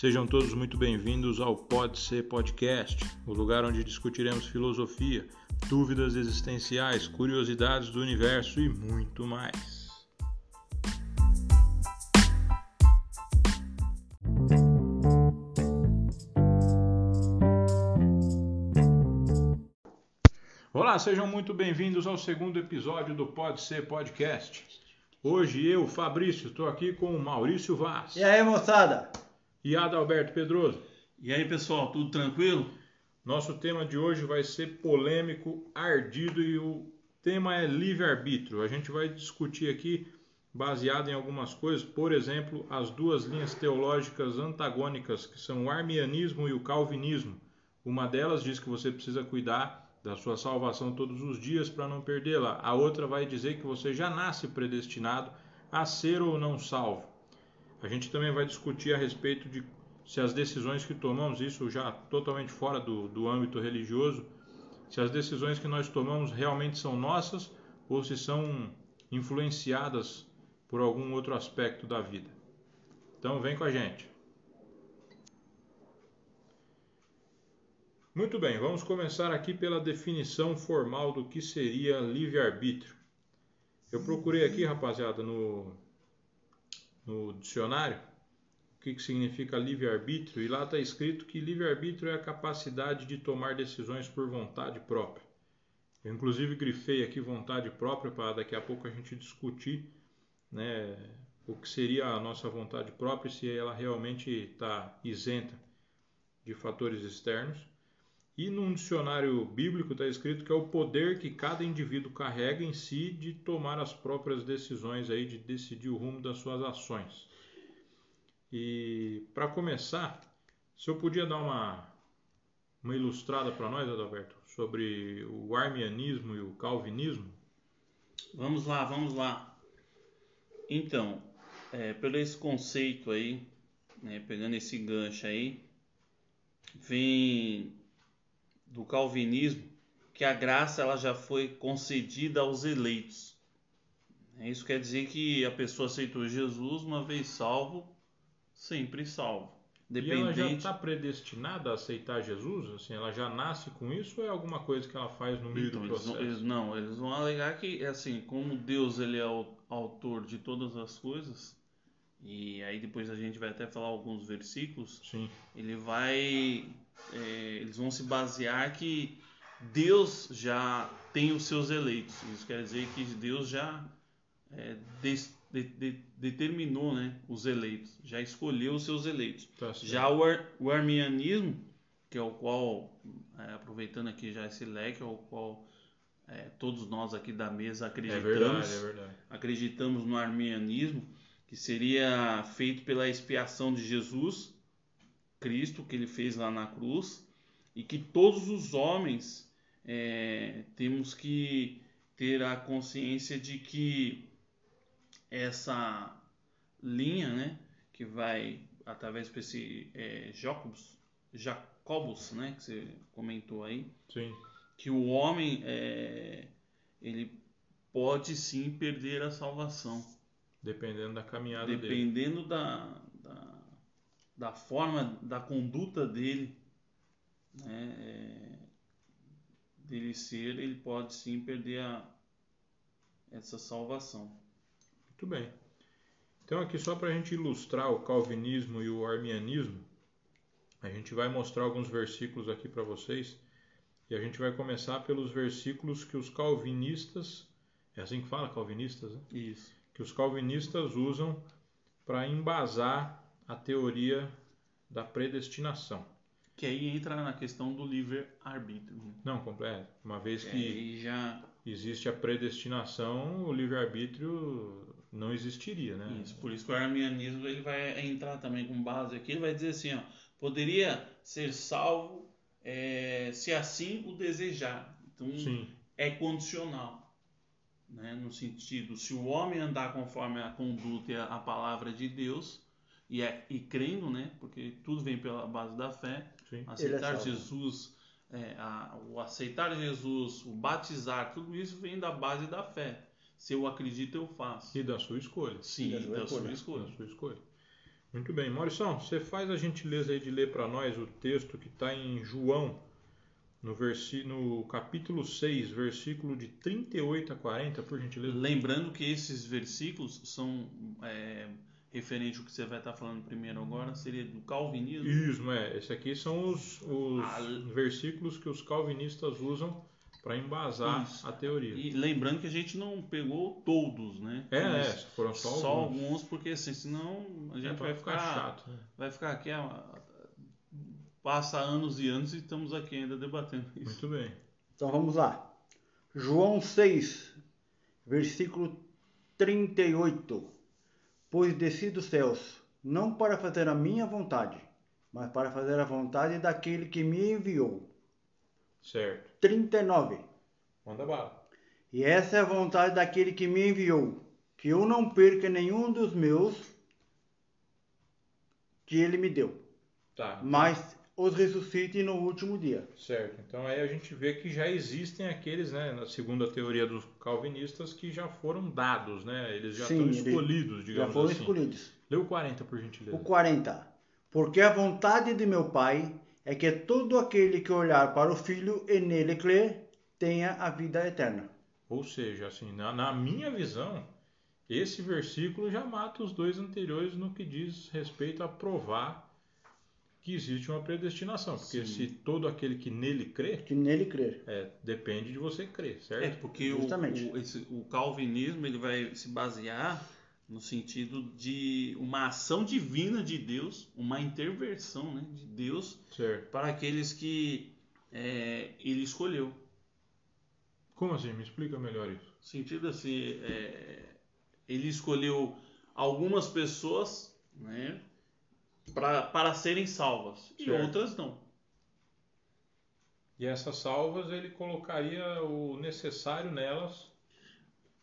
Sejam todos muito bem-vindos ao Pode Ser Podcast, o lugar onde discutiremos filosofia, dúvidas existenciais, curiosidades do universo e muito mais. Olá, sejam muito bem-vindos ao segundo episódio do Pode Ser Podcast. Hoje eu, Fabrício, estou aqui com o Maurício Vaz. E aí, moçada? E Adalberto Pedroso. E aí, pessoal, tudo tranquilo? Nosso tema de hoje vai ser polêmico, ardido e o tema é livre-arbítrio. A gente vai discutir aqui baseado em algumas coisas, por exemplo, as duas linhas teológicas antagônicas, que são o armianismo e o calvinismo. Uma delas diz que você precisa cuidar da sua salvação todos os dias para não perdê-la. A outra vai dizer que você já nasce predestinado a ser ou não salvo. A gente também vai discutir a respeito de se as decisões que tomamos, isso já totalmente fora do, do âmbito religioso, se as decisões que nós tomamos realmente são nossas ou se são influenciadas por algum outro aspecto da vida. Então vem com a gente. Muito bem, vamos começar aqui pela definição formal do que seria livre-arbítrio. Eu procurei aqui, rapaziada, no no dicionário o que, que significa livre-arbítrio, e lá está escrito que livre-arbítrio é a capacidade de tomar decisões por vontade própria. Eu, inclusive, grifei aqui vontade própria para daqui a pouco a gente discutir né, o que seria a nossa vontade própria, se ela realmente está isenta de fatores externos. E num dicionário bíblico está escrito que é o poder que cada indivíduo carrega em si de tomar as próprias decisões, aí, de decidir o rumo das suas ações. E para começar, se eu podia dar uma, uma ilustrada para nós, Adalberto, sobre o armianismo e o calvinismo. Vamos lá, vamos lá. Então, é, pelo esse conceito aí, né, pegando esse gancho aí, vem do calvinismo que a graça ela já foi concedida aos eleitos. Isso quer dizer que a pessoa aceitou Jesus, uma vez salvo, sempre salvo. Dependente... E ela já está predestinada a aceitar Jesus? Assim, ela já nasce com isso ou é alguma coisa que ela faz no meio então, do processo? Eles, não, eles vão alegar que, assim, como Deus ele é o autor de todas as coisas, e aí depois a gente vai até falar alguns versículos, Sim. ele vai é, eles vão se basear que Deus já tem os seus eleitos. Isso quer dizer que Deus já é, de, de, determinou né, os eleitos, já escolheu os seus eleitos. Tá já o, ar, o, armianismo, que é o qual, é, aproveitando aqui já esse leque, é o qual é, todos nós aqui da mesa acreditamos, é verdade, é verdade. acreditamos no armianismo, que seria feito pela expiação de Jesus Cristo que ele fez lá na cruz e que todos os homens é, temos que ter a consciência de que essa linha, né, que vai através desse é, Jacobus, Jacobus, né, que você comentou aí, sim. que o homem é, ele pode sim perder a salvação, dependendo da caminhada dependendo dele. da da forma, da conduta dele, né, é, dele ser, ele pode sim perder a, essa salvação. Muito bem. Então, aqui só para a gente ilustrar o calvinismo e o armianismo, a gente vai mostrar alguns versículos aqui para vocês. E a gente vai começar pelos versículos que os calvinistas, é assim que fala, calvinistas? Né? Isso. Que os calvinistas usam para embasar a teoria da predestinação. Que aí entra na questão do livre-arbítrio. Não, completo. É, uma vez que já... existe a predestinação, o livre-arbítrio não existiria, né? Isso, por isso que o arminianismo ele vai entrar também com base aqui, ele vai dizer assim, ó, poderia ser salvo é, se assim o desejar. Então, Sim. é condicional. Né? No sentido, se o homem andar conforme a conduta e a palavra de Deus, e, é, e crendo, né? Porque tudo vem pela base da fé. Sim. Aceitar é Jesus, é, a, o aceitar Jesus, o batizar, tudo isso vem da base da fé. Se eu acredito, eu faço. E da sua escolha. Sim, da, sua, da escolha. sua escolha. Da sua escolha. Muito bem. Maurício, você faz a gentileza aí de ler para nós o texto que está em João, no, versi... no capítulo 6, versículo de 38 a 40, por gentileza. Lembrando que esses versículos são é, referente ao que você vai estar falando primeiro agora, seria do calvinismo. Isso, é. Esse aqui são os, os ah, versículos que os calvinistas usam para embasar Isso. a teoria. E lembrando que a gente não pegou todos, né? É, é foram só, só alguns. alguns. porque assim, senão a gente é, vai ficar, ficar, chato. Né? Vai ficar aqui, passa anos e anos e estamos aqui ainda debatendo isso. Muito bem. Então vamos lá. João 6, versículo 38. Pois desci dos céus, não para fazer a minha vontade, mas para fazer a vontade daquele que me enviou. Certo. 39. Manda bala. E essa é a vontade daquele que me enviou, que eu não perca nenhum dos meus que ele me deu. Tá. Mas os ressuscite no último dia. Certo. Então aí a gente vê que já existem aqueles, né, na segunda teoria dos calvinistas, que já foram dados, né? Eles já Sim, estão escolhidos, digamos Já foram assim. escolhidos. O 40, por gentileza. O 40. Porque a vontade de meu Pai é que todo aquele que olhar para o Filho e nele crer tenha a vida eterna. Ou seja, assim, na, na minha visão, esse versículo já mata os dois anteriores no que diz respeito a provar que existe uma predestinação, porque Sim. se todo aquele que nele crê, que nele crer, é, depende de você crer, certo? É porque o, o, esse, o, calvinismo ele vai se basear no sentido de uma ação divina de Deus, uma intervenção né, de Deus certo. para aqueles que é, ele escolheu. Como assim? Me explica melhor isso. No sentido assim, é, ele escolheu algumas pessoas, né? Pra, para serem salvas certo. e outras não. E essas salvas ele colocaria o necessário nelas.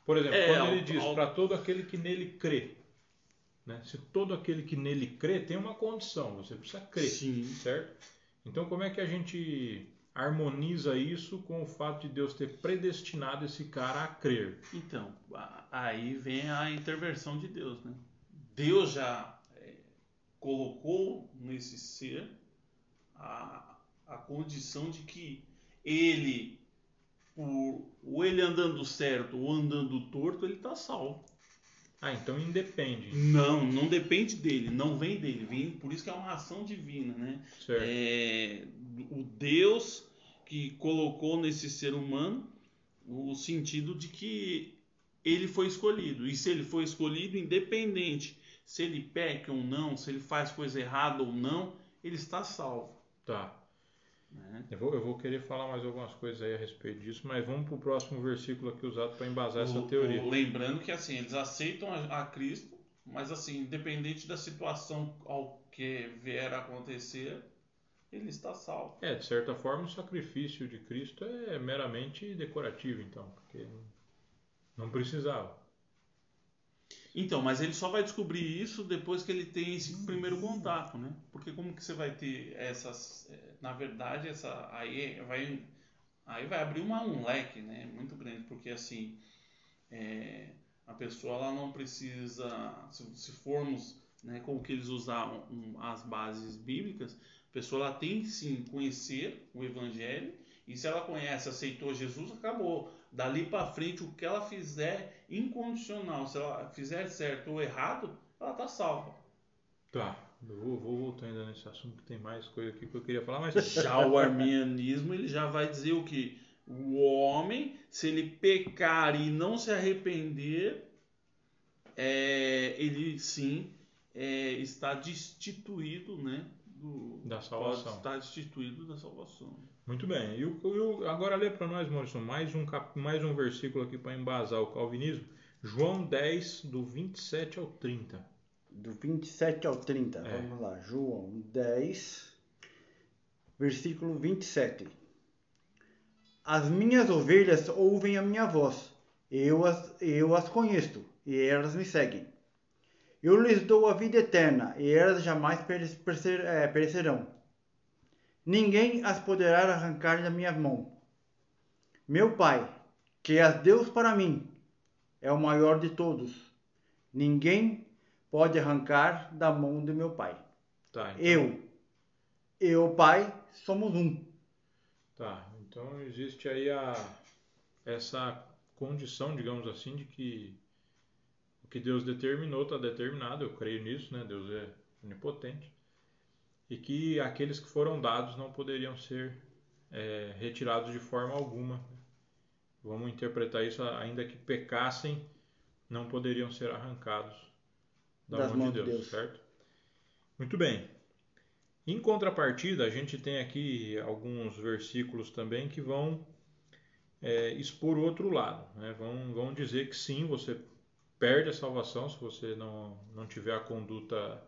Por exemplo, é, quando ele diz para todo aquele que nele crê. Né? Se todo aquele que nele crê tem uma condição, você precisa crer, Sim. certo? Então como é que a gente harmoniza isso com o fato de Deus ter predestinado esse cara a crer? Então, aí vem a intervenção de Deus, né? Deus já colocou nesse ser a, a condição de que ele, por, ou ele andando certo ou andando torto, ele está salvo. Ah, então independe. Não, não depende dele, não vem dele, vem, por isso que é uma ação divina, né? Certo. É, o Deus que colocou nesse ser humano o sentido de que ele foi escolhido. E se ele foi escolhido, independente se ele peca ou não, se ele faz coisa errada ou não, ele está salvo. Tá. Né? Eu, vou, eu vou querer falar mais algumas coisas aí a respeito disso, mas vamos para o próximo versículo aqui usado para embasar o, essa teoria. O, lembrando que assim, eles aceitam a, a, Cristo, mas assim, independente da situação ao que vier a acontecer, ele está salvo. É, de certa forma, o sacrifício de Cristo é meramente decorativo, então, porque não precisava. Então, mas ele só vai descobrir isso depois que ele tem esse primeiro contato, né? Porque como que você vai ter essas, é, na verdade, essa aí vai aí vai abrir uma, um leque, né? Muito grande, porque assim é, a pessoa ela não precisa, se, se formos, né, como que eles usaram um, as bases bíblicas, a pessoa ela tem sim conhecer o Evangelho e se ela conhece, aceitou Jesus, acabou dali para frente, o que ela fizer incondicional, se ela fizer certo ou errado, ela tá salva. Tá. Eu vou, vou voltar ainda nesse assunto que tem mais coisa aqui que eu queria falar, mas já o arminianismo ele já vai dizer o que o homem, se ele pecar e não se arrepender, é, ele sim é, está destituído, né, do, da salvação. Está destituído da salvação. Muito bem. E o, agora lê para nós, Maurício, mais um, cap, mais um versículo aqui para embasar o calvinismo. João 10, do 27 ao 30. Do 27 ao 30, é. vamos lá. João 10, versículo 27. As minhas ovelhas ouvem a minha voz, eu as, eu as conheço, e elas me seguem. Eu lhes dou a vida eterna, e elas jamais é, perecerão ninguém as poderá arrancar da minha mão. Meu Pai, que as deu para mim, é o maior de todos. Ninguém pode arrancar da mão de meu pai. Tá, então, Eu e o pai somos um. Tá, então existe aí a, essa condição, digamos assim, de que o que Deus determinou está determinado, eu creio nisso, né? Deus é onipotente. E que aqueles que foram dados não poderiam ser é, retirados de forma alguma. Vamos interpretar isso, ainda que pecassem, não poderiam ser arrancados da Das mão de Deus, Deus. certo? Muito bem. Em contrapartida, a gente tem aqui alguns versículos também que vão é, expor o outro lado. Né? Vão, vão dizer que sim, você perde a salvação se você não, não tiver a conduta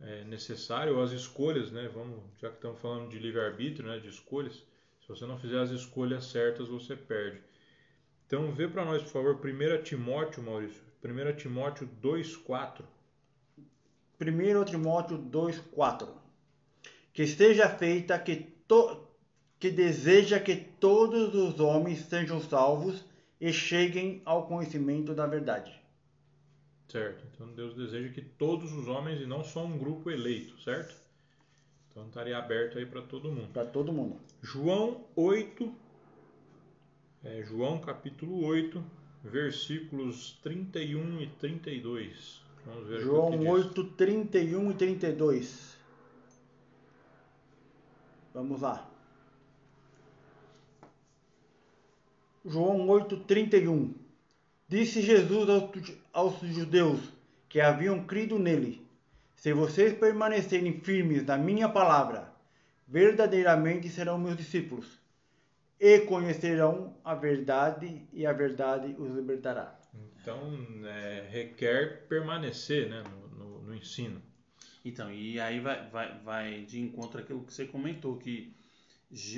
é, necessária ou as escolhas, né? Vamos, já que estamos falando de livre-arbítrio, né? de escolhas, se você não fizer as escolhas certas, você perde. Então, vê para nós, por favor, 1 Timóteo, Maurício. 1 Timóteo 2,4. 1 Timóteo 2,4 Que seja feita que, to, que deseja que todos os homens sejam salvos e cheguem ao conhecimento da verdade. Certo. Então Deus deseja que todos os homens e não só um grupo eleito, certo? Então estaria aberto aí para todo mundo. Para todo mundo. João 8, é, João capítulo 8, versículos 31 e 32. Vamos ver aqui João diz. 8, 31 e 32. Vamos lá. João 8, 31. Disse Jesus aos, aos judeus que haviam crido nele: Se vocês permanecerem firmes na minha palavra, verdadeiramente serão meus discípulos, e conhecerão a verdade, e a verdade os libertará. Então é, requer permanecer né, no, no- no ensino. Então, e aí vai, vai, vai de encontro àquilo que você comentou, que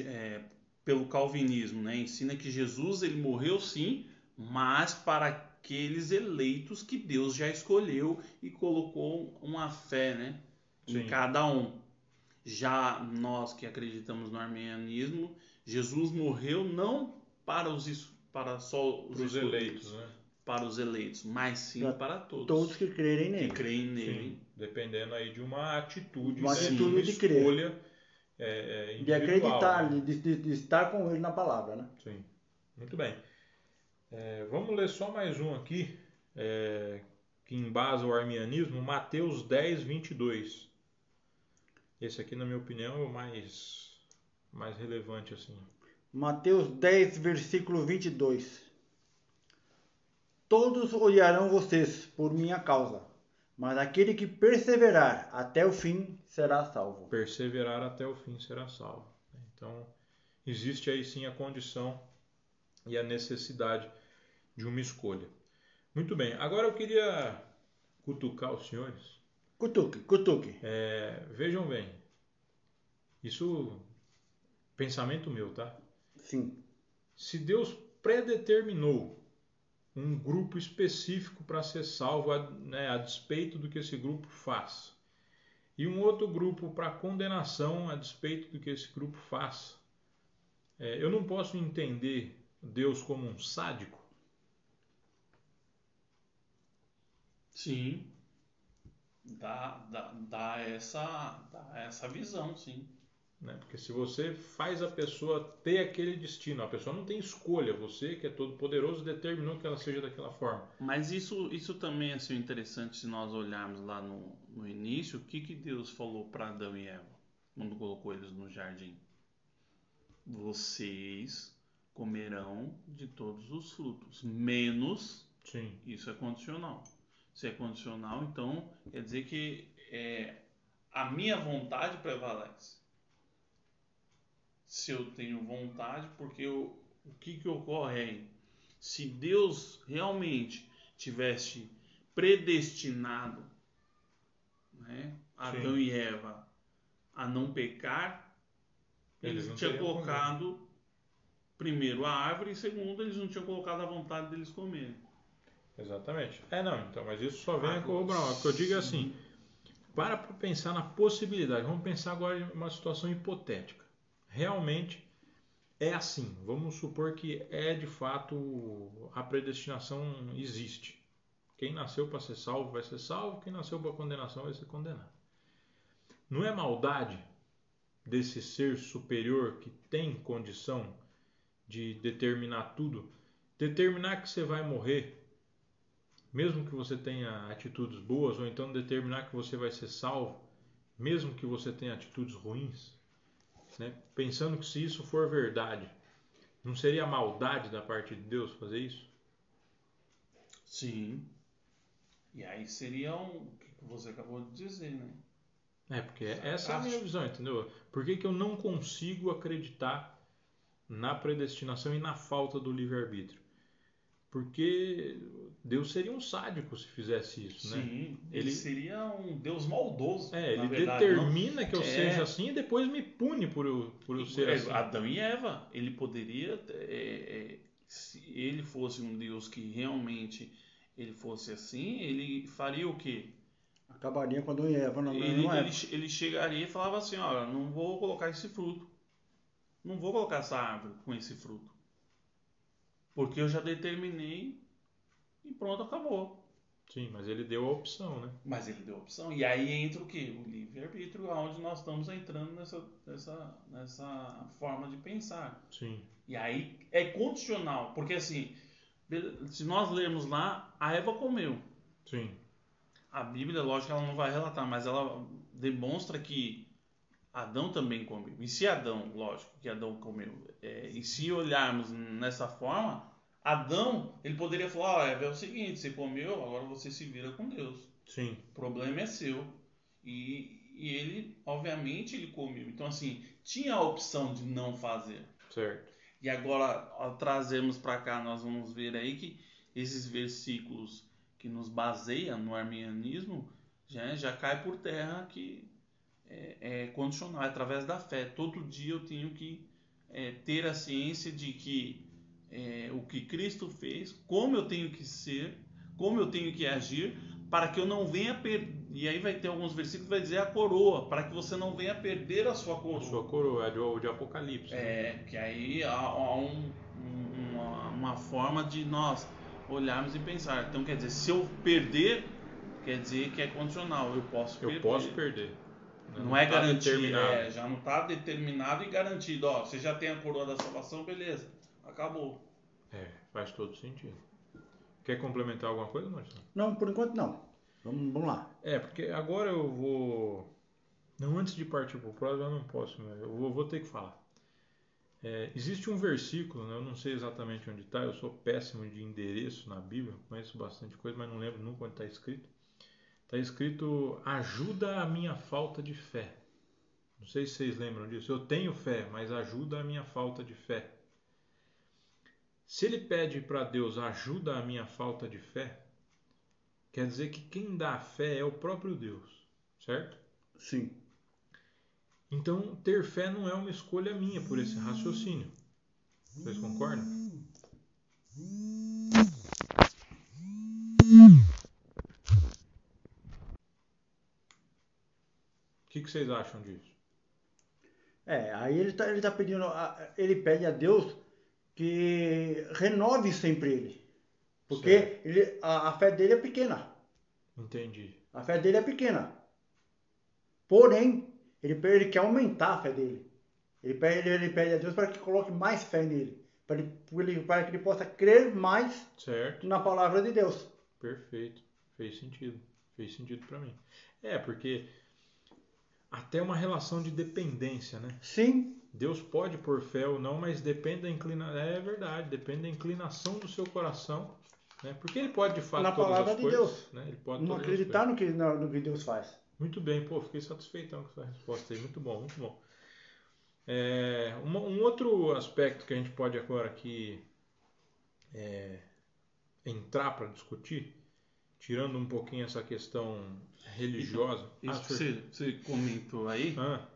é, pelo calvinismo, né, ensina que Jesus ele morreu sim, mas para aqueles eleitos que Deus já escolheu e colocou uma fé né, em cada um. Já nós que acreditamos no armenianismo, Jesus morreu não para os para só os Para os eleitos, né? para os eleitos, mas sim Para para todos, Todos que crerem que nele. creem nele. Sim, dependendo aí de uma atitude, Uma né, atitude uma de crer. escolha é, é, De acreditar, né? de, de- de estar com ele na palavra, né? Sim, muito bem. É, vamos ler só mais um aqui, é, que embasa o arminianismo, Mateus 10, 22. Esse aqui, na minha opinião, é o mais, mais relevante, assim. Mateus 10, versículo 22. Todos odiarão vocês por minha causa, mas aquele que perseverar até o fim será salvo. Perseverar até o fim será salvo. Então, existe aí sim a condição e a necessidade de uma escolha. Muito bem, agora eu queria cutucar os senhores. Cutuque, cutuque. É, vejam bem, isso pensamento meu, tá? Sim. Se Deus predeterminou um grupo específico para ser salvo, a, né, a despeito do que esse grupo faz, e um outro grupo para condenação a despeito do que esse grupo faz, é, eu não posso entender Deus como um sádico. Sim. Dá, dá, dá, essa, dá essa visão, sim. Né? Porque se você faz a pessoa ter aquele destino, a pessoa não tem escolha, você que é todo poderoso determinou que ela seja daquela forma. Mas isso, isso também é assim, interessante se nós olharmos lá no, no início, o que, que Deus falou para Adão e Eva quando colocou eles no jardim? Vocês comerão de todos os frutos, menos Sim, isso é condicional. Se é condicional, então quer dizer que é, a minha vontade prevalece. Se eu tenho vontade, porque eu, o que, que ocorre aí? Se Deus realmente tivesse predestinado né, Adão e Eva a não pecar, Eles eles não tinham colocado primeiro a árvore e segundo eles não tinham colocado a vontade deles comerem. Exatamente. É, não, então, mas isso só vem a Agora, corroborar. O que eu digo é assim, para para pensar na possibilidade. Vamos pensar agora em uma situação hipotética. Realmente é assim. Vamos supor que é de fato a predestinação existe. Quem nasceu para ser salvo vai ser salvo, quem nasceu para condenação vai ser condenado. Não é maldade desse ser superior que tem condição de determinar tudo, determinar que você vai morrer, mesmo que você tenha atitudes boas, ou então determinar que você vai ser salvo, mesmo que você tenha atitudes ruins, né? pensando que se isso for verdade, não seria maldade da parte de Deus fazer isso? Sim. E aí seria um, o que você acabou de dizer, né? É, porque essa é a minha visão, entendeu? Por que, que eu não consigo acreditar na predestinação e na falta do livre-arbítrio? Porque Deus seria um sádico se fizesse isso, né? Sim, ele, seria um Deus maldoso. É, ele verdade, determina não? que eu é... seja assim e depois me pune por eu, por eu ser é, assim. Adão e Eva, ele poderia, é, é, se ele fosse um Deus que realmente ele fosse assim, ele faria o quê? Acabaria com Adão e Eva não, ele, não ele, ele chegaria e falava assim, olha, não vou colocar esse fruto. Não vou colocar essa árvore com esse fruto. Porque eu já determinei e pronto, acabou. Sim, mas ele deu a opção, né? Mas ele deu a opção. E aí entra o quê? O livre-arbítrio, onde nós estamos entrando nessa, nessa, nessa forma de pensar. Sim. E aí é condicional, porque assim, se nós lermos lá, a Eva comeu. Sim a Bíblia, lógico, ela não vai relatar, mas ela demonstra que Adão também comeu. E se Adão, lógico que Adão comeu, é, e se olharmos nessa forma, Adão, ele poderia falar, é, é o seguinte, você comeu, agora você se vira com Deus. Sim. O problema é seu. E, e ele, obviamente, ele comeu. Então, assim, tinha a opção de não fazer. Certo. E agora, ao trazermos para cá, nós vamos ver aí que esses versículos que nos baseia no arminianismo já, já cai por terra que é, é condicional, através da fé. Todo dia eu tenho que é, ter a ciência de que é, o que Cristo fez, como eu tenho que ser, como eu tenho que agir, para que eu não venha perder. E aí vai ter alguns versículos que vai dizer a coroa, para que você não venha perder a sua coroa. A sua coroa, é de, de Apocalipse. É, né? que aí há, há um, uma, uma forma de nós olharmos e pensar. Então, quer dizer, se eu perder, quer dizer que é condicional. Eu posso eu perder. Eu posso perder. Não, não é tá garantido. É, já não está determinado e garantido. Ó, você já tem a coroa da salvação, beleza. Acabou. É, faz todo sentido. Quer complementar alguma coisa, Marcelo? Não, por enquanto não. Vamos, vamos lá. É, porque agora eu vou. Não, antes de partir para o próximo, eu não posso, eu vou, vou ter que falar. É, existe um versículo, né, eu não sei exatamente onde está, eu sou péssimo de endereço na Bíblia, conheço bastante coisa, mas não lembro nunca onde está escrito. Está escrito: ajuda a minha falta de fé. Não sei se vocês lembram disso. Eu tenho fé, mas ajuda a minha falta de fé. Se ele pede para Deus ajuda a minha falta de fé, quer dizer que quem dá a fé é o próprio Deus, certo? Sim. Então, ter fé não é uma escolha minha por esse raciocínio. Vocês concordam? Que, que vocês acham disso? É, aí ele está ele tá pedindo, ele pede a Deus que renove sempre ele. Porque ele, a, a fé dele é pequena. Entendi. A fé dele é pequena. Porém, ele, ele quer aumentar a fé dele. Ele pede, ele pede a Deus para que coloque mais fé nele. Para, ele, para que ele possa crer mais certo. na palavra de Deus. Perfeito. Fez sentido. Fez sentido para mim. É, porque até uma relação de dependência, né? Sim. Deus pode pôr fé ou não, mas depende da inclinação. É verdade, depende da inclinação do seu coração. Né? Porque ele pode de fato. Na palavra de coisas, Deus. Né? Ele pode não acreditar no que, no, que Deus faz. Muito bem, pô, fiquei satisfeitão com essa resposta aí. Muito bom, muito bom. É, um, um, outro aspecto que a gente pode agora aqui é, entrar para discutir, tirando um pouquinho essa questão religiosa. Então, isso ah, que você, você, comentou aí, ah.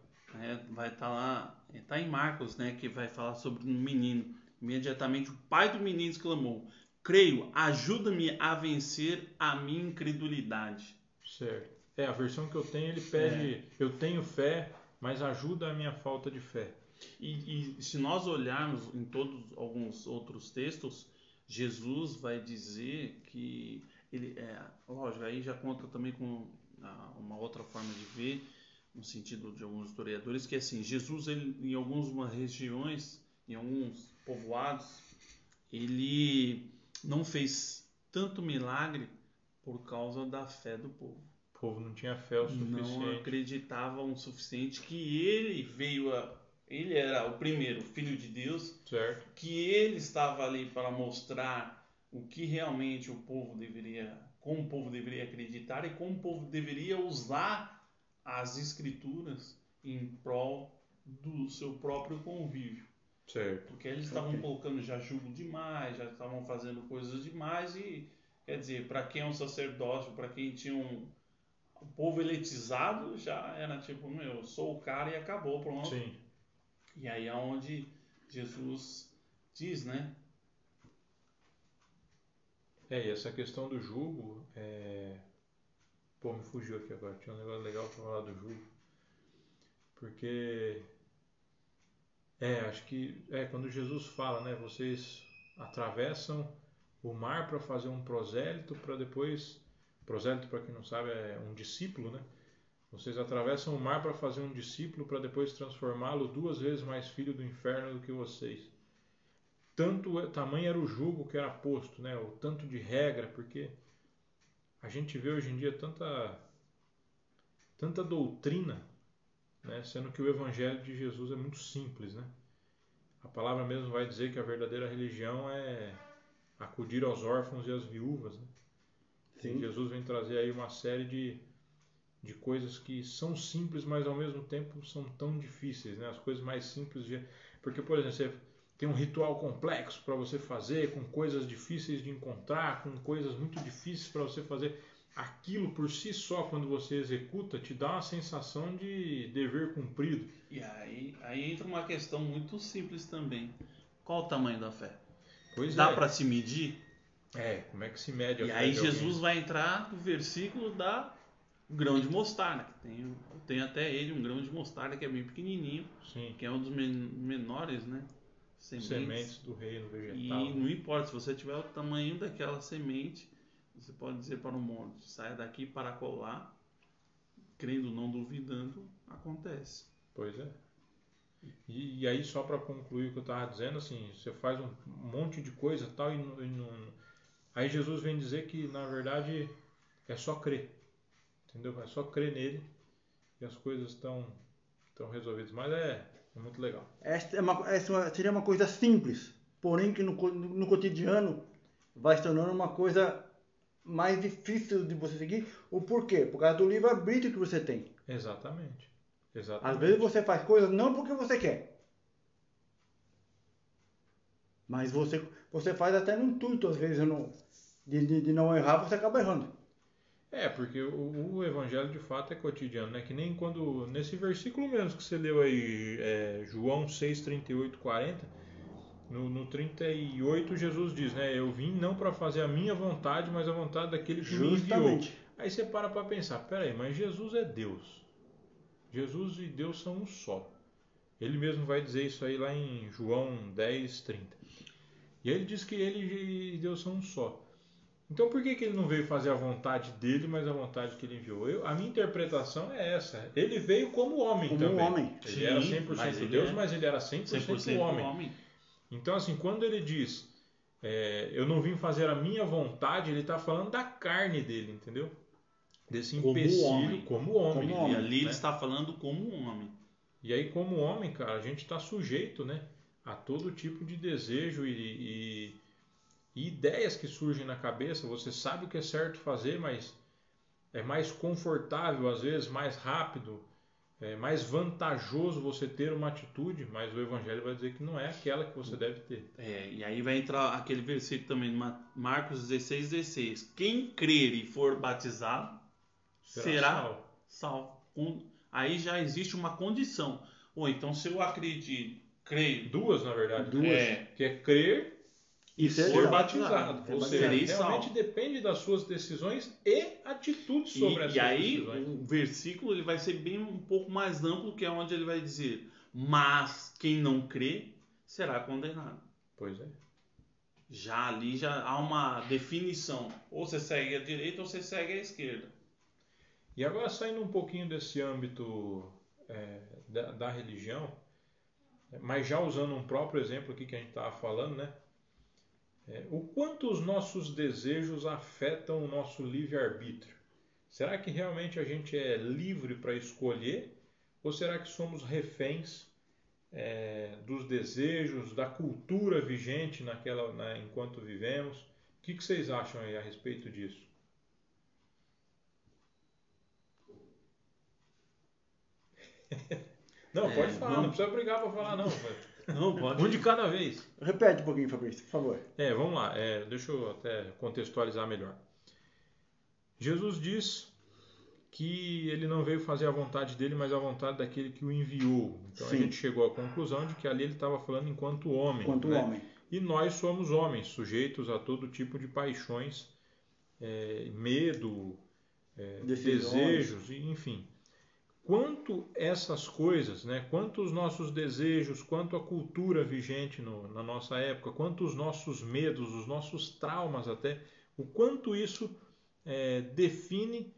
é, vai estar tá lá, está em Marcos, né, que vai falar sobre um menino. Imediatamente o pai do menino exclamou: Creio, ajuda-me a vencer a minha incredulidade. Certo. É, a versão que eu tenho, ele pede, é. eu tenho fé, mas ajuda a minha falta de fé. E, e, se nós olharmos em todos alguns outros textos, Jesus vai dizer que ele é, lógico, aí já conta também com ah, uma outra forma de ver, no sentido de alguns historiadores, que assim, Jesus ele, em algumas regiões, em alguns povoados, ele não fez tanto milagre por causa da fé do povo. O povo não tinha fé o suficiente. Não acreditavam o suficiente que ele veio a. Ele era o primeiro filho de Deus, Certo. que ele estava ali para mostrar o que realmente o povo deveria, como o povo deveria acreditar e como o povo deveria usar as escrituras em prol do seu próprio convívio. Certo. Porque eles estavam Ok. colocando já jugo demais, já estavam fazendo coisas demais e quer dizer, para quem é um sacerdócio, para quem tinha um o povo eletizado, já era tipo, meu, eu sou o cara e acabou, pronto. Sim. E aí é onde Jesus diz, né? É, e essa questão do jugo, é... pô, me fugiu aqui agora, tinha um negócio legal pra falar do jugo. Porque, é, acho que, é, quando Jesus fala, né, vocês atravessam o mar para fazer um prosélito, para depois, prosélito, para quem não sabe, é um discípulo, né? Vocês atravessam o mar para fazer um discípulo, para depois transformá-lo duas vezes mais filho do inferno do que vocês tanto tamanho era o jugo que era posto, né? O tanto de regra, porque a gente vê hoje em dia tanta tanta doutrina, né? Sendo que o evangelho de Jesus é muito simples, né? A palavra mesmo vai dizer que a verdadeira religião é acudir aos órfãos e às viúvas, né? Sim. E Jesus vem trazer aí uma série de de coisas que são simples, mas ao mesmo tempo são tão difíceis, né? As coisas mais simples de porque por exemplo, você tem um ritual complexo para você fazer, com coisas difíceis de encontrar, com coisas muito difíceis para você fazer. Aquilo por si só, quando você executa, te dá uma sensação de dever cumprido. E aí, aí entra uma questão muito simples também. Qual o tamanho da fé? Pois Dá é. para se medir? É, como é que se mede a E fé aí de alguém? Jesus vai entrar no versículo da grão de mostarda. Que tem, tem até ele um grão de mostarda que é bem pequenininho, Sim, que é um dos men- menores, né? Sementes. sementes do reino E vegetal. não importa, se você tiver o tamanho daquela semente, você pode dizer para o monte, saia daqui para colar, crendo, não duvidando, acontece. Pois é. E, e aí, só para concluir o que eu estava dizendo, assim, você faz um monte de coisa tal, e, não- e não. Aí Jesus vem dizer que, na verdade, é só crer. Entendeu? É só crer nele e as coisas estão estão resolvidas. Mas é muito legal. É uma, essa é uma- seria uma coisa simples, porém que no, no cotidiano vai se tornando uma coisa mais difícil de você seguir. O porquê? Por causa do livre-arbítrio que você tem. Exatamente. Às Exatamente. vezes você faz coisas não porque você quer. Mas você, você faz até no intuito, às vezes, não, de, de, de não errar, você acaba errando. É, porque o, o evangelho de fato é cotidiano, né? Que nem quando, nesse versículo mesmo que você leu aí, é, João 6, 38, 40, no, no 38 Jesus diz, né? Eu vim não para fazer a minha vontade, mas a vontade daquele que me enviou. Justamente. Aí você para para pensar, peraí, mas Jesus é Deus. Jesus e Deus são um só. Ele mesmo vai dizer isso aí lá em João 10, 30. E aí ele diz que ele e Deus são um só. Então por que, que ele não veio fazer a vontade dele, mas a vontade que ele enviou? Eu- a minha interpretação é essa. Ele veio como homem Como também. homem. Ele Sim, era 100% mas ele Deus, é mas ele era 100%, 100% homem. homem. Então, assim, quando ele diz é, eu não vim fazer a minha vontade, ele está falando da carne dele, entendeu? Desse Como empecilho homem. como homem. Como E homem, ali ele né? está falando como um homem. E aí, como homem, cara, a gente está sujeito, né, a todo tipo de desejo e, e- e ideias que surgem na cabeça. Você sabe o que é certo fazer, mas é mais confortável, às vezes, mais rápido, é mais vantajoso você ter uma atitude, mas o Evangelho vai dizer que não é aquela que você deve ter. É, e aí vai entrar aquele versículo também, Ma- Marcos 16, 16. Quem crer e for batizado será, salvo. salvo. Com- Aí já existe uma condição. Ou então, se eu acredito, creio, Duas, na verdade. Duas. É, Que é crer E ser ser salvo. batizado. Ou batizado. seja, realmente salvo. depende das suas decisões e atitudes sobre e, essas e aí decisões. o versículo ele vai ser bem um pouco mais amplo, que é onde ele vai dizer: Mas quem não crê será condenado. Pois é. já ali já há uma definição. Ou você segue a direita ou você segue a esquerda. E agora saindo um pouquinho desse âmbito é, da, da, religião, mas já usando um próprio exemplo aqui que a gente estava falando, né? É, o quanto os nossos desejos afetam o nosso livre-arbítrio? Será que realmente a gente é livre para escolher? Ou será que somos reféns é, dos desejos, da cultura vigente naquela, na, enquanto vivemos? O que, que vocês acham aí a respeito disso? não, pode é, falar, não precisa brigar para falar, não. Não, pode. Um de cada vez. Repete um pouquinho, Fabrício, por favor. É, vamos lá. É, deixa eu até contextualizar melhor. Jesus diz que ele não veio fazer a vontade dele, mas a vontade daquele que o enviou. Então Sim. a gente chegou à conclusão de que ali ele estava falando enquanto homem. Enquanto né? homem. E nós somos homens, sujeitos a todo tipo de paixões, é, medo, é, desejos, enfim. Quanto essas coisas, né, quanto os nossos desejos, quanto a cultura vigente no, na nossa época, quanto os nossos medos, os nossos traumas até, o quanto isso é, define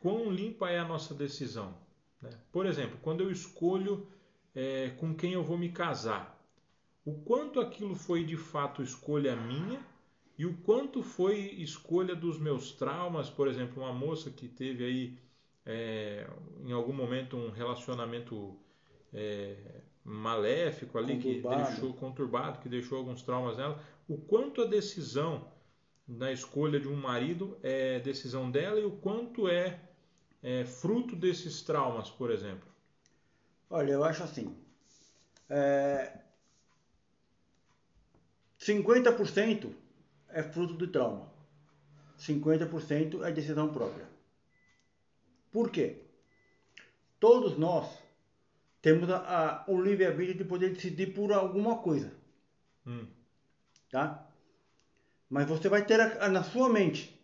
quão limpa é a nossa decisão. Né? Por exemplo, quando eu escolho é, com quem eu vou me casar, o quanto aquilo foi de fato escolha minha e o quanto foi escolha dos meus traumas. Por exemplo, uma moça que teve aí é, em algum momento um relacionamento é, maléfico ali conturbado. que deixou conturbado, que deixou alguns traumas nela. O quanto a decisão na escolha de um marido é decisão dela e o quanto é é, fruto desses traumas, por exemplo? Olha, eu acho assim. É, 50% é fruto do trauma. 50% é decisão própria. Por quê? Todos nós temos a, a, o livre-arbítrio de poder decidir por alguma coisa. Hum. Tá? Mas você vai ter a, na sua mente: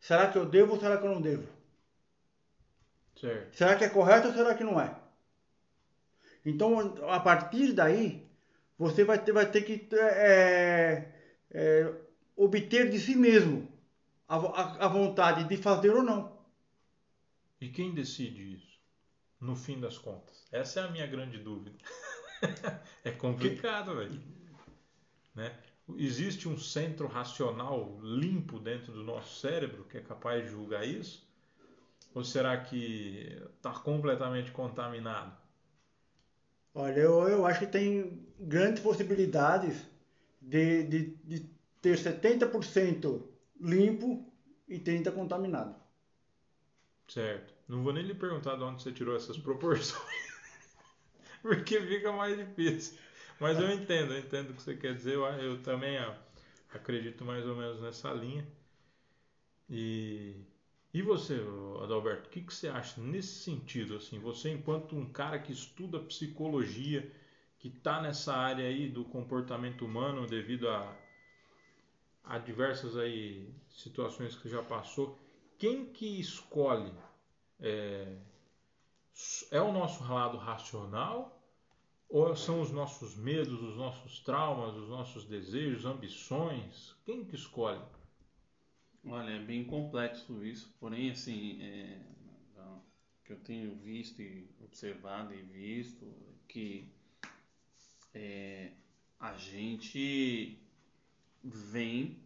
será que eu devo ou será que eu não devo? Certo. Será que é correto ou será que não é? Então, a partir daí, você vai ter, vai ter que é, é, obter de si mesmo a, a, a vontade de fazer ou não. E quem decide isso? No fim das contas. Essa é a minha grande dúvida. é complicado, velho. Né? Existe um centro racional limpo dentro do nosso cérebro que é capaz de julgar isso? Ou será que está completamente contaminado? Olha, eu, eu acho que tem grandes possibilidades de, de, de ter 70% limpo e 30% contaminado. Certo. Não vou nem lhe perguntar de onde você tirou essas proporções. Porque fica mais difícil. Mas eu entendo, eu entendo o que você quer dizer. Eu, eu também acredito mais ou menos nessa linha. E e você, Adalberto, o que, que você acha nesse sentido? Assim, você enquanto um cara que estuda psicologia, que está nessa área aí do comportamento humano devido a, a diversas aí situações que já passou, quem que escolhe? É, é o nosso lado racional ou são os nossos medos, os nossos traumas, os nossos desejos, ambições? Quem que escolhe? Olha, é bem complexo isso, porém, assim, é, que eu tenho visto e observado e visto que é, a gente vem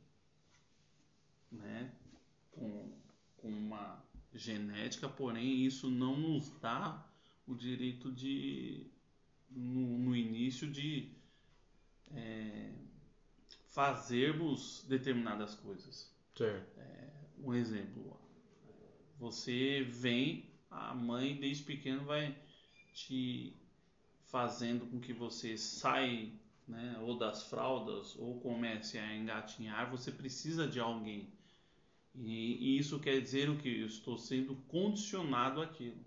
né, com, com uma genética, porém isso não nos dá o direito de, no, no início, de é, fazermos determinadas coisas. É, um exemplo. Você vem, a mãe desde pequeno vai te fazendo com que você saia né, ou das fraldas ou comece a engatinhar, você precisa de alguém. E, e isso quer dizer o que? Eu estou sendo condicionado àquilo.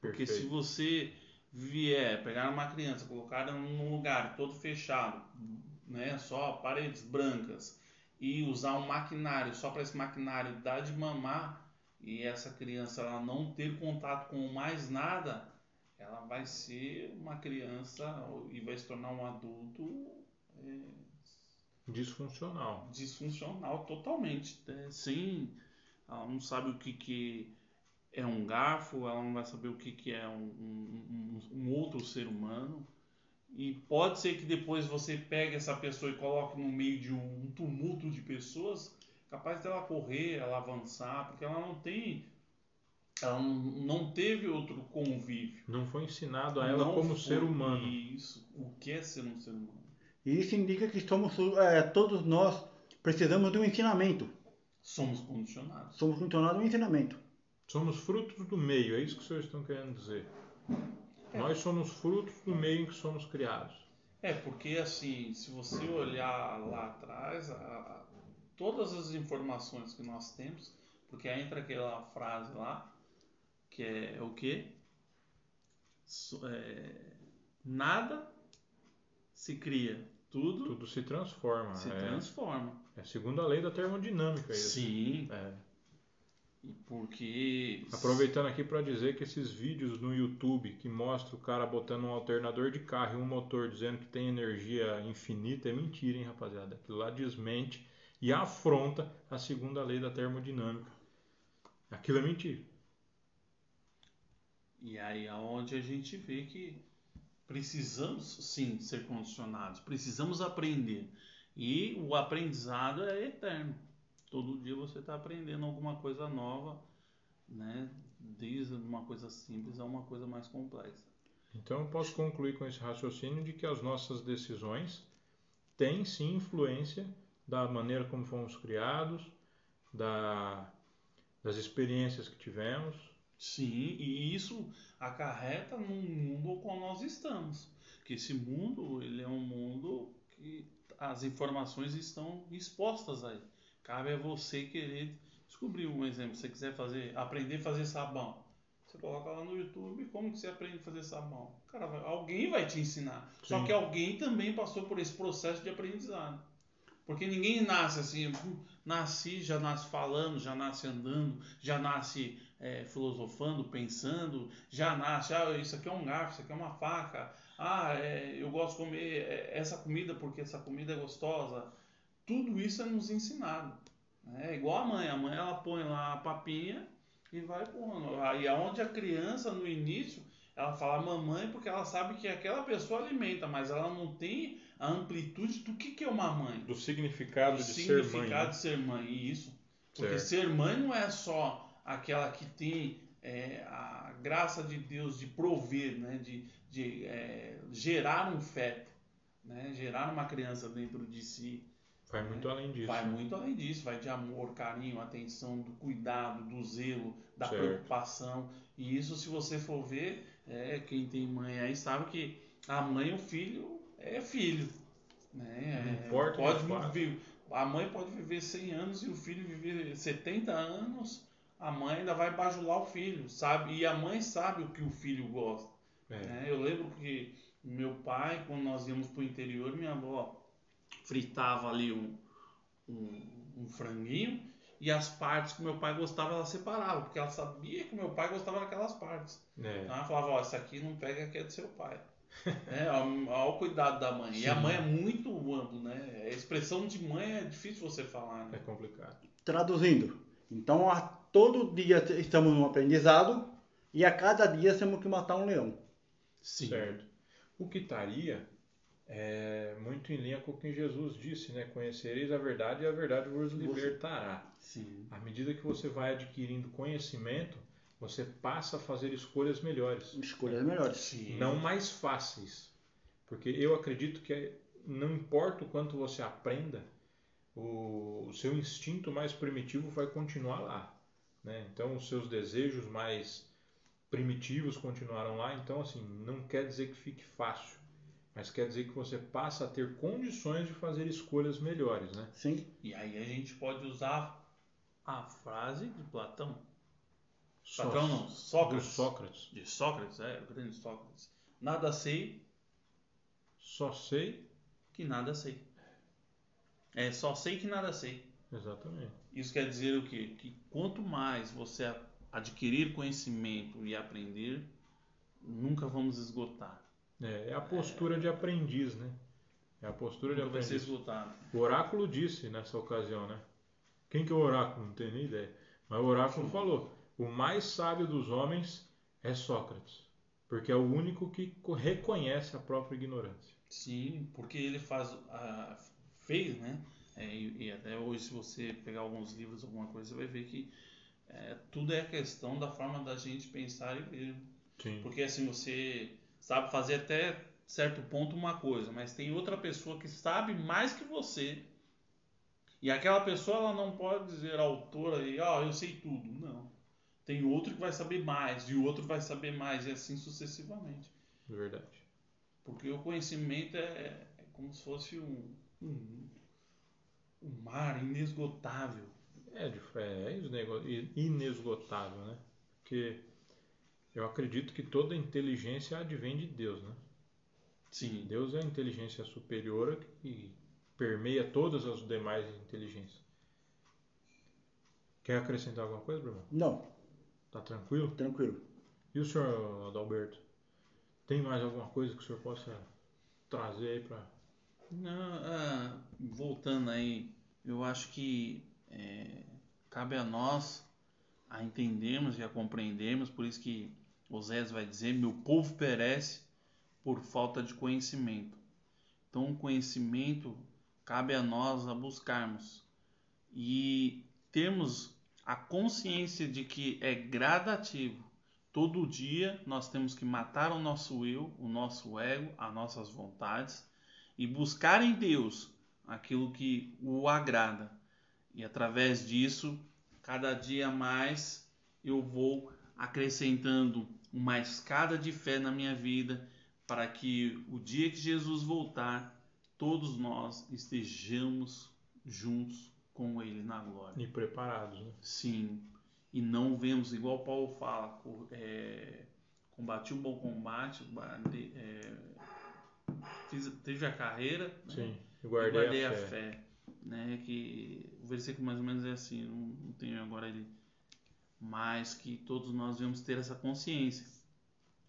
Porque se você vier pegar uma criança, colocar num lugar todo fechado, né, só paredes brancas, e usar um maquinário só para esse maquinário dar de mamar e essa criança ela não ter contato com mais nada, ela vai ser uma criança e vai se tornar um adulto é, disfuncional. disfuncional totalmente. né? Sem, ela não sabe o que, que é um garfo, ela não vai saber o que, que é um, um- um- um outro ser humano. E pode ser que depois você pegue essa pessoa e coloque no meio de um tumulto de pessoas, capaz dela correr, ela avançar, porque ela não tem. Ela não, teve outro convívio. Não foi ensinado a ela Não como ser humano. Isso. O que é ser um ser humano? E isso indica que somos, é, todos nós precisamos de um ensinamento. Somos condicionados. Somos condicionados a um ensinamento. Somos frutos do meio, é isso que os senhores estão querendo dizer. É. Nós somos frutos do meio em que somos criados. É, porque assim, se você olhar lá atrás, a- a- todas as informações que nós temos, porque aí entra aquela frase lá, que é o quê? So- é, nada se cria, tudo, Tudo se transforma. se é, transforma. é segundo a lei da termodinâmica. Isso. Sim, É. e porque Aproveitando aqui para dizer que esses vídeos no YouTube que mostra o cara botando um alternador de carro e um motor dizendo que tem energia infinita é mentira, hein, rapaziada? Aquilo lá desmente e afronta a segunda lei da termodinâmica. Aquilo é mentira. E aí é onde a gente vê que precisamos sim ser condicionados, precisamos aprender. E o aprendizado é eterno. Todo dia você está aprendendo alguma coisa nova, né? Desde uma coisa simples a uma coisa mais complexa. Então eu posso concluir com esse raciocínio de que as nossas decisões têm sim influência da maneira como fomos criados, da, das experiências que tivemos. Sim, e isso acarreta no mundo ao qual nós estamos. Que esse mundo, ele é um mundo que as informações estão expostas aí. Cabe a você querer descobrir um exemplo. Se você quiser fazer, aprender a fazer sabão, você coloca lá no YouTube como que você aprende a fazer sabão. Cara, alguém vai te ensinar. Só Sim. que alguém também passou por esse processo de aprendizado. Porque ninguém nasce assim, "Pum, nasci, já nasce falando, já nasce andando, já nasce é, filosofando, pensando, já nasce, ah, isso aqui é um garfo, isso aqui é uma faca, ah, é, eu gosto de comer é, essa comida porque essa comida é gostosa. Tudo isso é nos ensinado. né? É igual a mãe, a mãe ela põe lá a papinha e vai pondo. Aí aonde a criança no início ela fala mamãe porque ela sabe que aquela pessoa alimenta, mas ela não tem a amplitude do que, que é uma mãe Do significado o de ser significado mãe. né? de ser mãe, isso. Porque Certo. ser mãe não é só aquela que tem é, a graça de Deus de prover, né? de, de é, gerar um feto, né? gerar uma criança dentro de si. Vai muito além disso. Vai né? muito além disso, vai de amor, carinho, atenção, do cuidado, do zelo, da Certo. preocupação. E isso, se você for ver, é, quem tem mãe aí sabe que a mãe e o filho é filho. Né? Não É, importa pode viver, a mãe pode viver 100 anos e o filho viver 70 anos, a mãe ainda vai bajular o filho, sabe? E a mãe sabe o que o filho gosta. É. né? Eu lembro que meu pai, quando nós íamos pro interior, minha avó fritava ali um, um, um franguinho e as partes que meu pai gostava ela separava, porque ela sabia que meu pai gostava daquelas partes. É. Então ela falava, ó, essa aqui não pega que é do seu pai. é, ó o cuidado da mãe. E a Sim. mãe é muito amplo, né? A expressão de mãe é difícil você falar, É né? complicado. Traduzindo, então a todo dia estamos no aprendizado e a cada dia temos que matar um leão. Sim. Certo. O que estaria é muito em linha com o que Jesus disse, né? Conhecereis a verdade e a verdade vos libertará. Sim. À medida que você vai adquirindo conhecimento, você passa a fazer escolhas melhores, Escolhas melhores. Sim. não mais fáceis. Porque eu acredito que não importa o quanto você aprenda, o, o seu instinto mais primitivo vai continuar lá. Né? Então, os seus desejos mais primitivos continuarão lá. Então, assim, não quer dizer que fique fácil, mas quer dizer que você passa a ter condições de fazer escolhas melhores. Né? Sim. E aí a gente pode usar a frase de Platão. Só- Platão não, Sócrates. Sócrates. De Sócrates, é, o grande Sócrates. Nada sei Só sei. que nada sei. É, só sei que nada sei. Exatamente. Isso quer dizer o quê? Que quanto mais você adquirir conhecimento e aprender, nunca vamos esgotar. É, é a postura de aprendiz, né? É a postura de Nunca vai ser aprendiz. esgotado. O oráculo disse nessa ocasião, né? Quem que é o oráculo? Não tenho nem ideia. Mas o oráculo falou: o mais sábio dos homens é Sócrates, porque é o único que co- reconhece a própria ignorância. Sim, porque ele faz, a, fez, né? É, e, e até hoje, se você pegar alguns livros, alguma coisa, você vai ver que é, tudo é questão da forma da gente pensar e ver. Sim. Porque assim, você sabe fazer até certo ponto uma coisa, mas tem outra pessoa que sabe mais que você. E aquela pessoa ela não pode dizer a autora aí, ó, eu sei tudo. Não. Tem outro que vai saber mais, e o outro vai saber mais, e assim sucessivamente. Verdade. Porque o conhecimento é, é como se fosse um, um, um mar inesgotável. É, de- é inesgo- inesgotável, né? Porque eu acredito que toda inteligência advém de Deus, né? Sim. Deus é a inteligência superior que permeia todas as demais inteligências. Quer acrescentar alguma coisa, Bruno? Não, Tá tranquilo? tranquilo. E o senhor Adalberto? Tem mais alguma coisa que o senhor possa trazer aí para ah, voltando aí, eu acho que é, cabe a nós a entendermos e a compreendermos, por isso que Osés vai dizer: meu povo perece por falta de conhecimento. Então, o conhecimento cabe a nós a buscarmos e termos a consciência de que é gradativo. Todo dia nós temos que matar o nosso eu, o nosso ego, as nossas vontades e buscar em Deus aquilo que o agrada. E através disso, cada dia mais eu vou acrescentando uma escada de fé na minha vida para que o dia que Jesus voltar, todos nós estejamos juntos com ele na glória. ir preparados, né? Sim. E não vemos, igual Paulo fala, é, combati o bom combate, é, fiz, teve a carreira, né? Sim. E guardei, guardei a, a fé. fé. Né? Que o versículo mais ou menos é assim, não, não tenho agora ele. Mas que todos nós devemos ter essa consciência.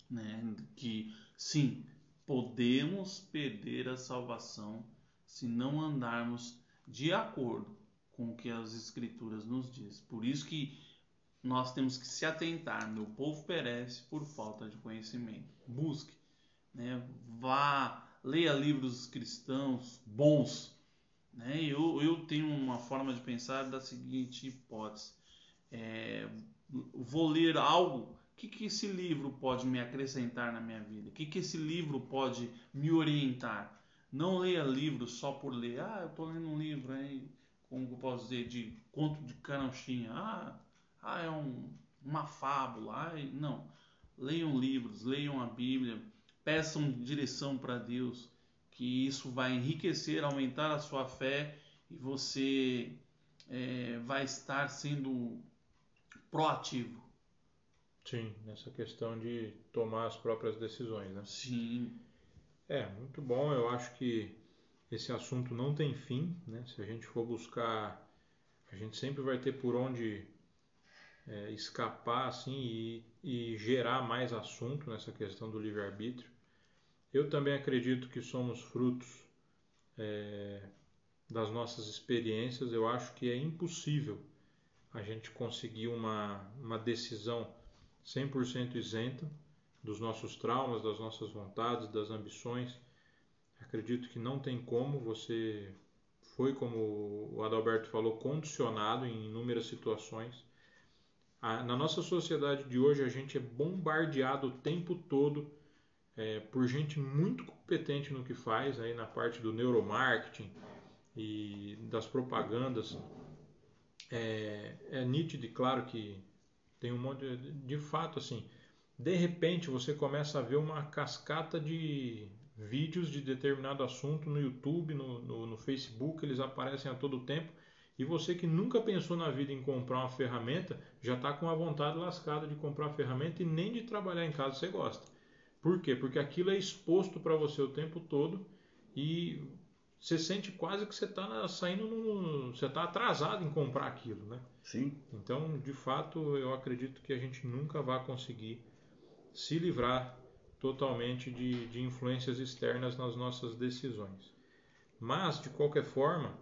Né? Que sim, podemos perder a salvação se não andarmos de acordo com o que as escrituras nos diz. Por isso que nós temos que se atentar. Meu povo perece por falta de conhecimento. Busque, né? Vá, leia livros cristãos bons. Né? Eu, eu tenho uma forma de pensar da seguinte hipótese: É, vou ler algo. O que, que esse livro pode me acrescentar na minha vida? O que, que esse livro pode me orientar? Não leia livros só por ler. Ah, eu estou lendo um livro aí, como eu posso dizer, de conto de carochinha. Ah, ah é um, uma fábula. Ai, não. Leiam livros, leiam a Bíblia, peçam direção para Deus, que isso vai enriquecer, aumentar a sua fé e você é, vai estar sendo proativo. Sim, nessa questão de tomar as próprias decisões, né? Sim, É, muito bom. Eu acho que esse assunto não tem fim, né? Se a gente for buscar, a gente sempre vai ter por onde é, escapar assim e, e gerar mais assunto nessa questão do livre-arbítrio. Eu também acredito que somos frutos é, das nossas experiências. Eu acho que é impossível a gente conseguir uma, uma decisão 100% isenta dos nossos traumas, das nossas vontades, das ambições. Acredito que não tem como, você foi, como o Adalberto falou, condicionado em inúmeras situações. A- na nossa sociedade de hoje, a gente é bombardeado o tempo todo é, por gente muito competente no que faz, aí na parte do neuromarketing e das propagandas. É, é nítido e claro que tem um monte de, de fato assim de repente você começa a ver uma cascata de vídeos de determinado assunto no YouTube, no, no, no Facebook, eles aparecem a todo tempo. E você que nunca pensou na vida em comprar uma ferramenta, já está com a vontade lascada de comprar a ferramenta e nem de trabalhar em casa você gosta. Por quê? Porque aquilo é exposto para você o tempo todo e você sente quase que você está saindo no, você está atrasado em comprar aquilo, né? Sim. Então, de fato, eu acredito que a gente nunca vai conseguir se livrar totalmente de, de influências externas nas nossas decisões. Mas, de qualquer forma,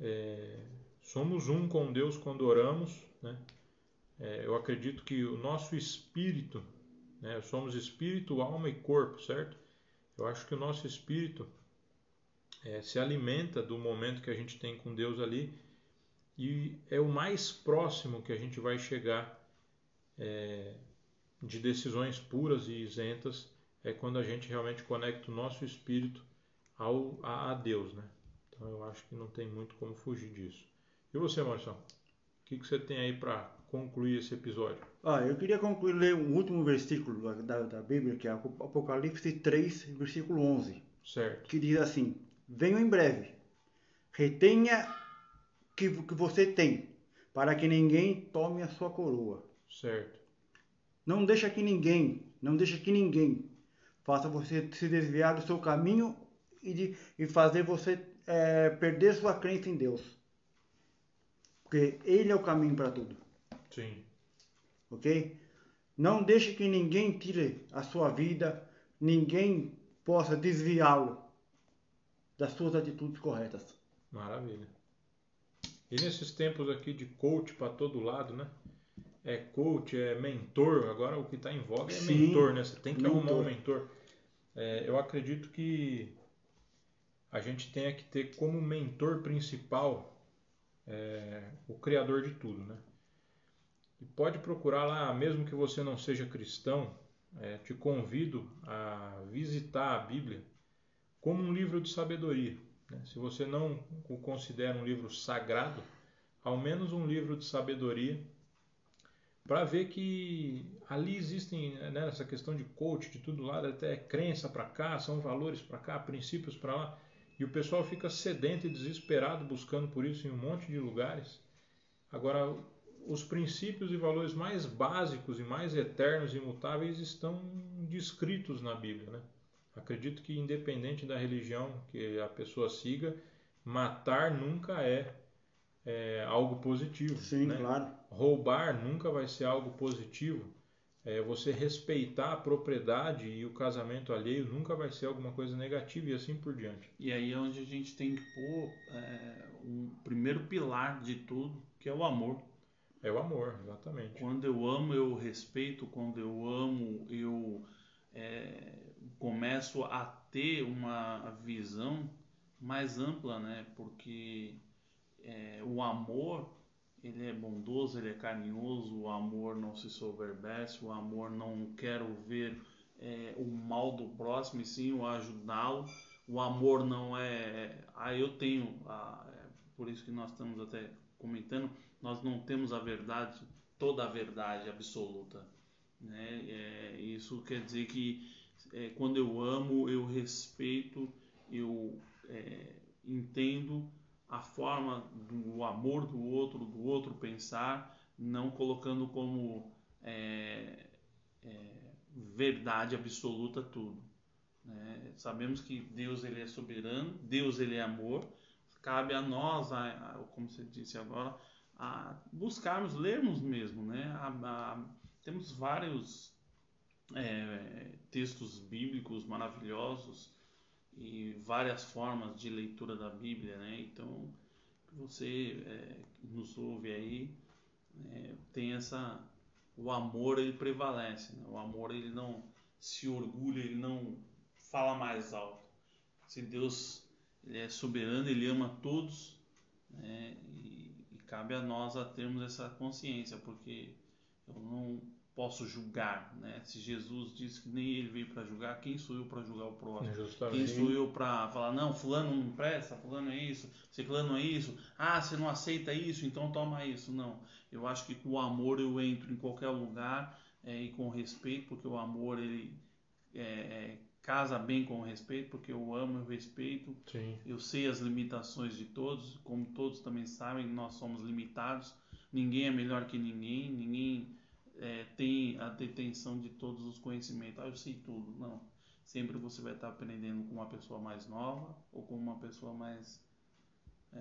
é, somos um com Deus quando oramos. Né? É, eu acredito que o nosso espírito, né? somos espírito, alma e corpo, certo? Eu acho que o nosso espírito é, se alimenta do momento que a gente tem com Deus ali e é o mais próximo que a gente vai chegar é, de decisões puras e isentas é quando a gente realmente conecta o nosso espírito ao, a, a Deus, né? Então eu acho que não tem muito como fugir disso. E você, Marcelo? O que, que você tem aí para concluir esse episódio? Ah, eu queria concluir ler um último versículo da, da Bíblia, que é Apocalipse 3, versículo 11. Certo. Que diz assim: Venho em breve, retenha que, que você tem, para que ninguém tome a sua coroa. Certo. Não deixa que ninguém, não deixa que ninguém faça você se desviar do seu caminho e, de, e fazer você é, perder sua crença em Deus. Porque Ele é o caminho para tudo. Sim. Ok? Não deixe que ninguém tire a sua vida, ninguém possa desviá-lo das suas atitudes corretas. Maravilha. E nesses tempos aqui de coach para todo lado, né? É coach, é mentor. Agora o que está em voga é Sim, mentor, né? Você tem que mentor. arrumar um mentor. É, eu acredito que a gente tenha que ter como mentor principal é, o Criador de tudo, né? E pode procurar lá, mesmo que você não seja cristão, é, te convido a visitar a Bíblia como um livro de sabedoria. Né? Se você não o considera um livro sagrado, ao menos um livro de sabedoria, para ver que ali existem, né, nessa questão de coach, de tudo lá, até crença para cá, são valores para cá, princípios para lá, e o pessoal fica sedento e desesperado buscando por isso em um monte de lugares. Agora, os princípios e valores mais básicos e mais eternos e imutáveis estão descritos na Bíblia, né? Acredito que independente da religião que a pessoa siga, matar nunca é, é algo positivo. Sim, né? claro. Roubar nunca vai ser algo positivo. É, você respeitar a propriedade e o casamento alheio nunca vai ser alguma coisa negativa e assim por diante. E aí é onde a gente tem que pôr é, um primeiro pilar de tudo, que é o amor. É o amor, exatamente. Quando eu amo, eu respeito. Quando eu amo, eu é, começo a ter uma visão mais ampla, né? Porque é, o amor ele é bondoso, ele é carinhoso, o amor não se soberbece, o amor não quer ver é, o mal do próximo e sim o ajudá-lo. O amor não é, ah, eu tenho, ah, é por isso que nós estamos até comentando, nós não temos a verdade, toda a verdade absoluta. Né? É, isso quer dizer que é, quando eu amo, eu respeito, eu é, entendo a forma do amor do outro, do outro pensar, não colocando como é, é verdade absoluta tudo. Né? Sabemos que Deus ele é soberano, Deus ele é amor. Cabe a nós, a, a, como você disse agora, a buscarmos, lermos mesmo, né? A, temos vários é, textos bíblicos maravilhosos e várias formas de leitura da Bíblia, né? Então, você é, nos ouve aí é, tem essa o amor ele prevalece, né? o amor ele não se orgulha, ele não fala mais alto. Se Deus ele é soberano, ele ama todos, né? Cabe a nós a termos essa consciência, porque eu não posso julgar, né? Se Jesus disse que nem ele veio para julgar, quem sou eu para julgar o próximo? Justamente. Quem sou eu para falar não, fulano não presta, fulano é isso, ciclano é isso. Ah, você não aceita isso, então toma isso. Não. Eu acho que com o amor eu entro em qualquer lugar é, e com respeito, porque o amor ele é, é, casa bem com o respeito, porque eu amo, eu respeito. Sim. Eu sei as limitações de todos, como todos também sabem, nós somos limitados. Ninguém é melhor que ninguém, ninguém é, tem a detenção de todos os conhecimentos. Ah, eu sei tudo. Não. Sempre você vai estar aprendendo com uma pessoa mais nova ou com uma pessoa mais. É,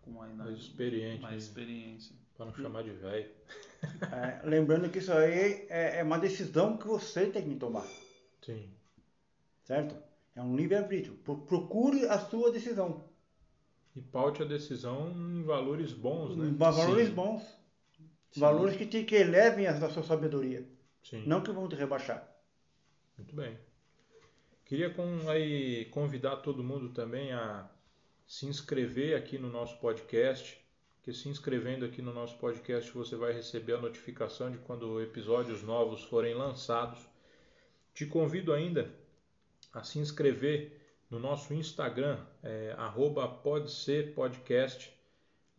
com uma mais experiente. Mais experiência. Para não chamar de velho. É, lembrando que isso aí é, é uma decisão que você tem que tomar. Sim. Certo? É um livre-arbítrio. Pro- Procure a sua decisão. E paute a decisão em valores bons, né? Valores Sim. bons. Sim. Valores que te que elevem a sua sabedoria. Sim. Não que vão te rebaixar. Muito bem. Queria com- aí convidar todo mundo também a se inscrever aqui no nosso podcast, porque se inscrevendo aqui no nosso podcast você vai receber a notificação de quando episódios novos forem lançados. Te convido ainda a se inscrever no nosso Instagram, é, arroba podserpodcast.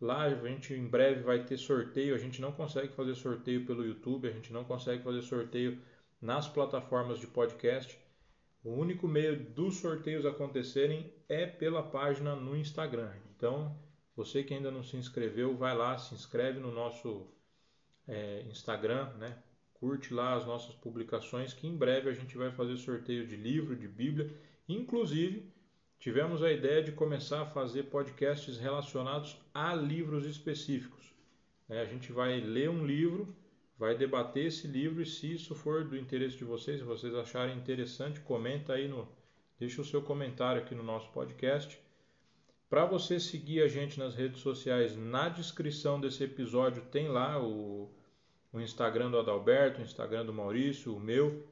Lá a gente em breve vai ter sorteio. A gente não consegue fazer sorteio pelo YouTube, a gente não consegue fazer sorteio nas plataformas de podcast. O único meio dos sorteios acontecerem é pela página no Instagram. Então, você que ainda não se inscreveu, vai lá, se inscreve no nosso é, Instagram, né? Curte lá as nossas publicações, que em breve a gente vai fazer sorteio de livro, de Bíblia. Inclusive, tivemos a ideia de começar a fazer podcasts relacionados a livros específicos. né? A gente vai ler um livro vai debater esse livro e se isso for do interesse de vocês, se vocês acharem interessante, comenta aí no deixa o seu comentário aqui no nosso podcast. Para você seguir a gente nas redes sociais, na descrição desse episódio tem lá o, o Instagram do Adalberto, o Instagram do Maurício, o meu.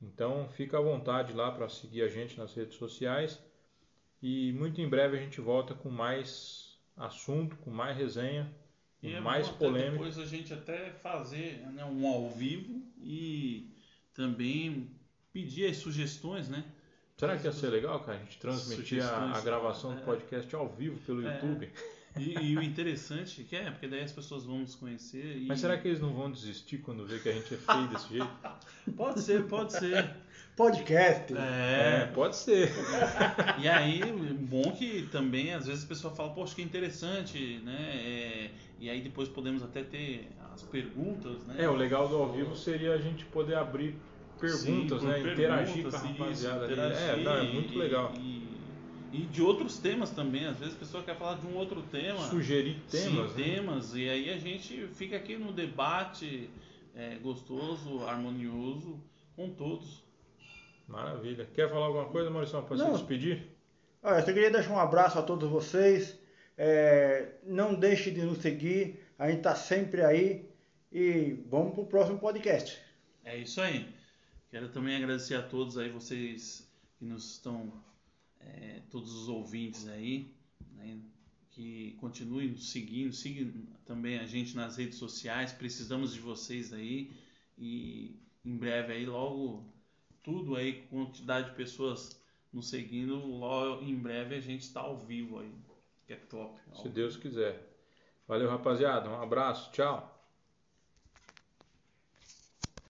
Então fica à vontade lá para seguir a gente nas redes sociais. E muito em breve a gente volta com mais assunto, com mais resenha, com E é mais polêmica. depois a gente até fazer né, um ao vivo e também pedir as sugestões, né? Será que ia ser legal, cara, a gente transmitir a, a gravação do é. podcast ao vivo pelo É. YouTube? E, e o interessante que é, porque daí as pessoas vão nos conhecer e... Mas será que eles não vão desistir quando vê que a gente é feio desse jeito? Pode ser, pode ser. Podcast. É, É, pode ser. E aí, bom que também às vezes a pessoa fala, poxa, que interessante, né? É, e aí depois podemos até ter as perguntas, né? É, o legal do ao vivo seria a gente poder abrir perguntas, Sim, né? por Interagir com a perguntas, isso, rapaziada ali. interagir É, não, é muito e- legal. E, e de outros temas também. Às vezes a pessoa quer falar de um outro tema. Sugerir temas. Sim, né? temas. E aí a gente fica aqui no debate é, gostoso, harmonioso com todos. Maravilha. Quer falar alguma coisa, Maurício, para se Não. despedir? Olha, eu só queria deixar um abraço a todos vocês. É, não deixe de nos seguir. A gente está sempre aí. E vamos pro próximo podcast. É isso aí. Quero também agradecer a todos aí, vocês que nos estão, é, todos os ouvintes aí, né, que continuem nos seguindo, sigam também a gente nas redes sociais, precisamos de vocês aí e em breve aí, logo tudo aí, quantidade de pessoas nos seguindo, logo em breve a gente está ao vivo aí, que é top. Se Deus quiser. Valeu, rapaziada. Um abraço. Tchau.